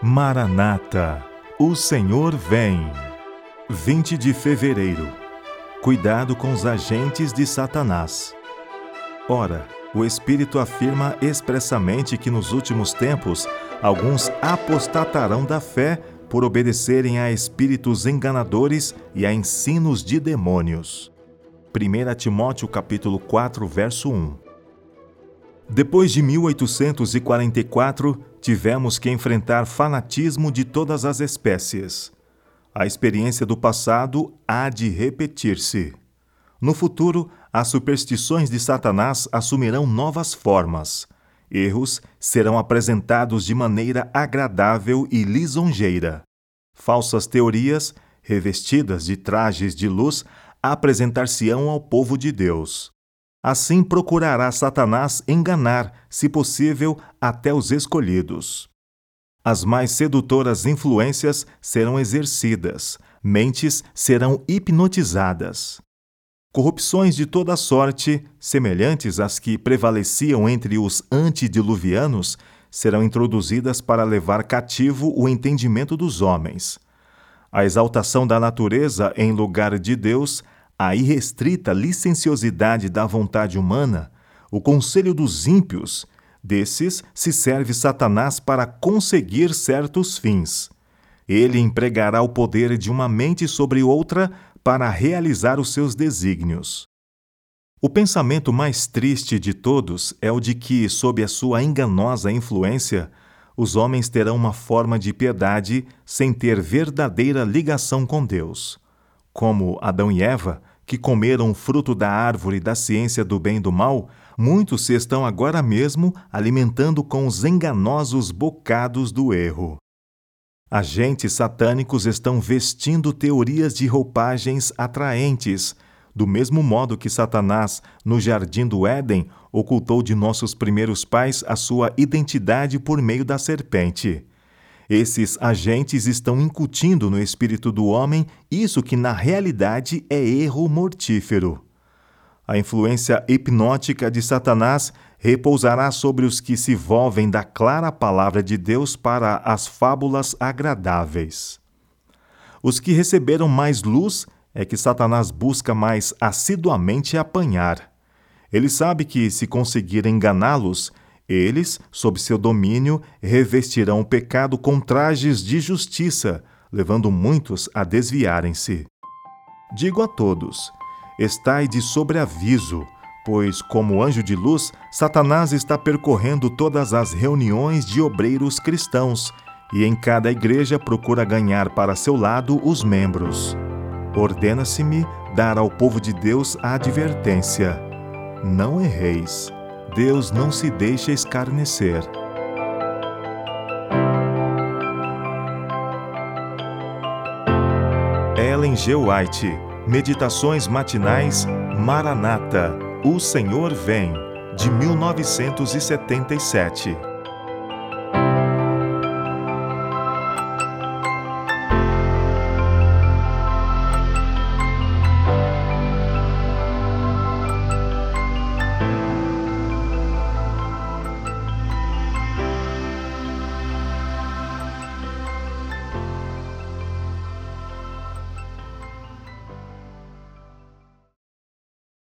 Maranata, o Senhor vem. 20 de fevereiro. Cuidado com os agentes de Satanás. Ora, o Espírito afirma expressamente que nos últimos tempos alguns apostatarão da fé por obedecerem a espíritos enganadores e a ensinos de demônios. 1 Timóteo capítulo 4, verso 1. Depois de 1844, tivemos que enfrentar fanatismo de todas as espécies. A experiência do passado há de repetir-se. No futuro, as superstições de Satanás assumirão novas formas. Erros serão apresentados de maneira agradável e lisonjeira. Falsas teorias, revestidas de trajes de luz, apresentar-se-ão ao povo de Deus. Assim procurará Satanás enganar, se possível, até os escolhidos. As mais sedutoras influências serão exercidas, mentes serão hipnotizadas. Corrupções de toda sorte, semelhantes às que prevaleciam entre os antediluvianos, serão introduzidas para levar cativo o entendimento dos homens. A exaltação da natureza em lugar de Deus a irrestrita licenciosidade da vontade humana, o conselho dos ímpios, desses se serve Satanás para conseguir certos fins. Ele empregará o poder de uma mente sobre outra para realizar os seus desígnios. O pensamento mais triste de todos é o de que, sob a sua enganosa influência, os homens terão uma forma de piedade sem ter verdadeira ligação com Deus. Como Adão e Eva, que comeram o fruto da árvore da ciência do bem e do mal, muitos se estão agora mesmo alimentando com os enganosos bocados do erro. Agentes satânicos estão vestindo teorias de roupagens atraentes, do mesmo modo que Satanás, no jardim do Éden, ocultou de nossos primeiros pais a sua identidade por meio da serpente. Esses agentes estão incutindo no espírito do homem isso que na realidade é erro mortífero. A influência hipnótica de Satanás repousará sobre os que se volvem da clara palavra de Deus para as fábulas agradáveis. Os que receberam mais luz é que Satanás busca mais assiduamente apanhar. Ele sabe que, se conseguir enganá-los, eles, sob seu domínio, revestirão o pecado com trajes de justiça, levando muitos a desviarem-se. Digo a todos: estai de sobreaviso, pois, como anjo de luz, Satanás está percorrendo todas as reuniões de obreiros cristãos e em cada igreja procura ganhar para seu lado os membros. Ordena-se-me dar ao povo de Deus a advertência: não erreis Deus não se deixa escarnecer. Ellen G. White, Meditações Matinais Maranata, O Senhor Vem, de 1977.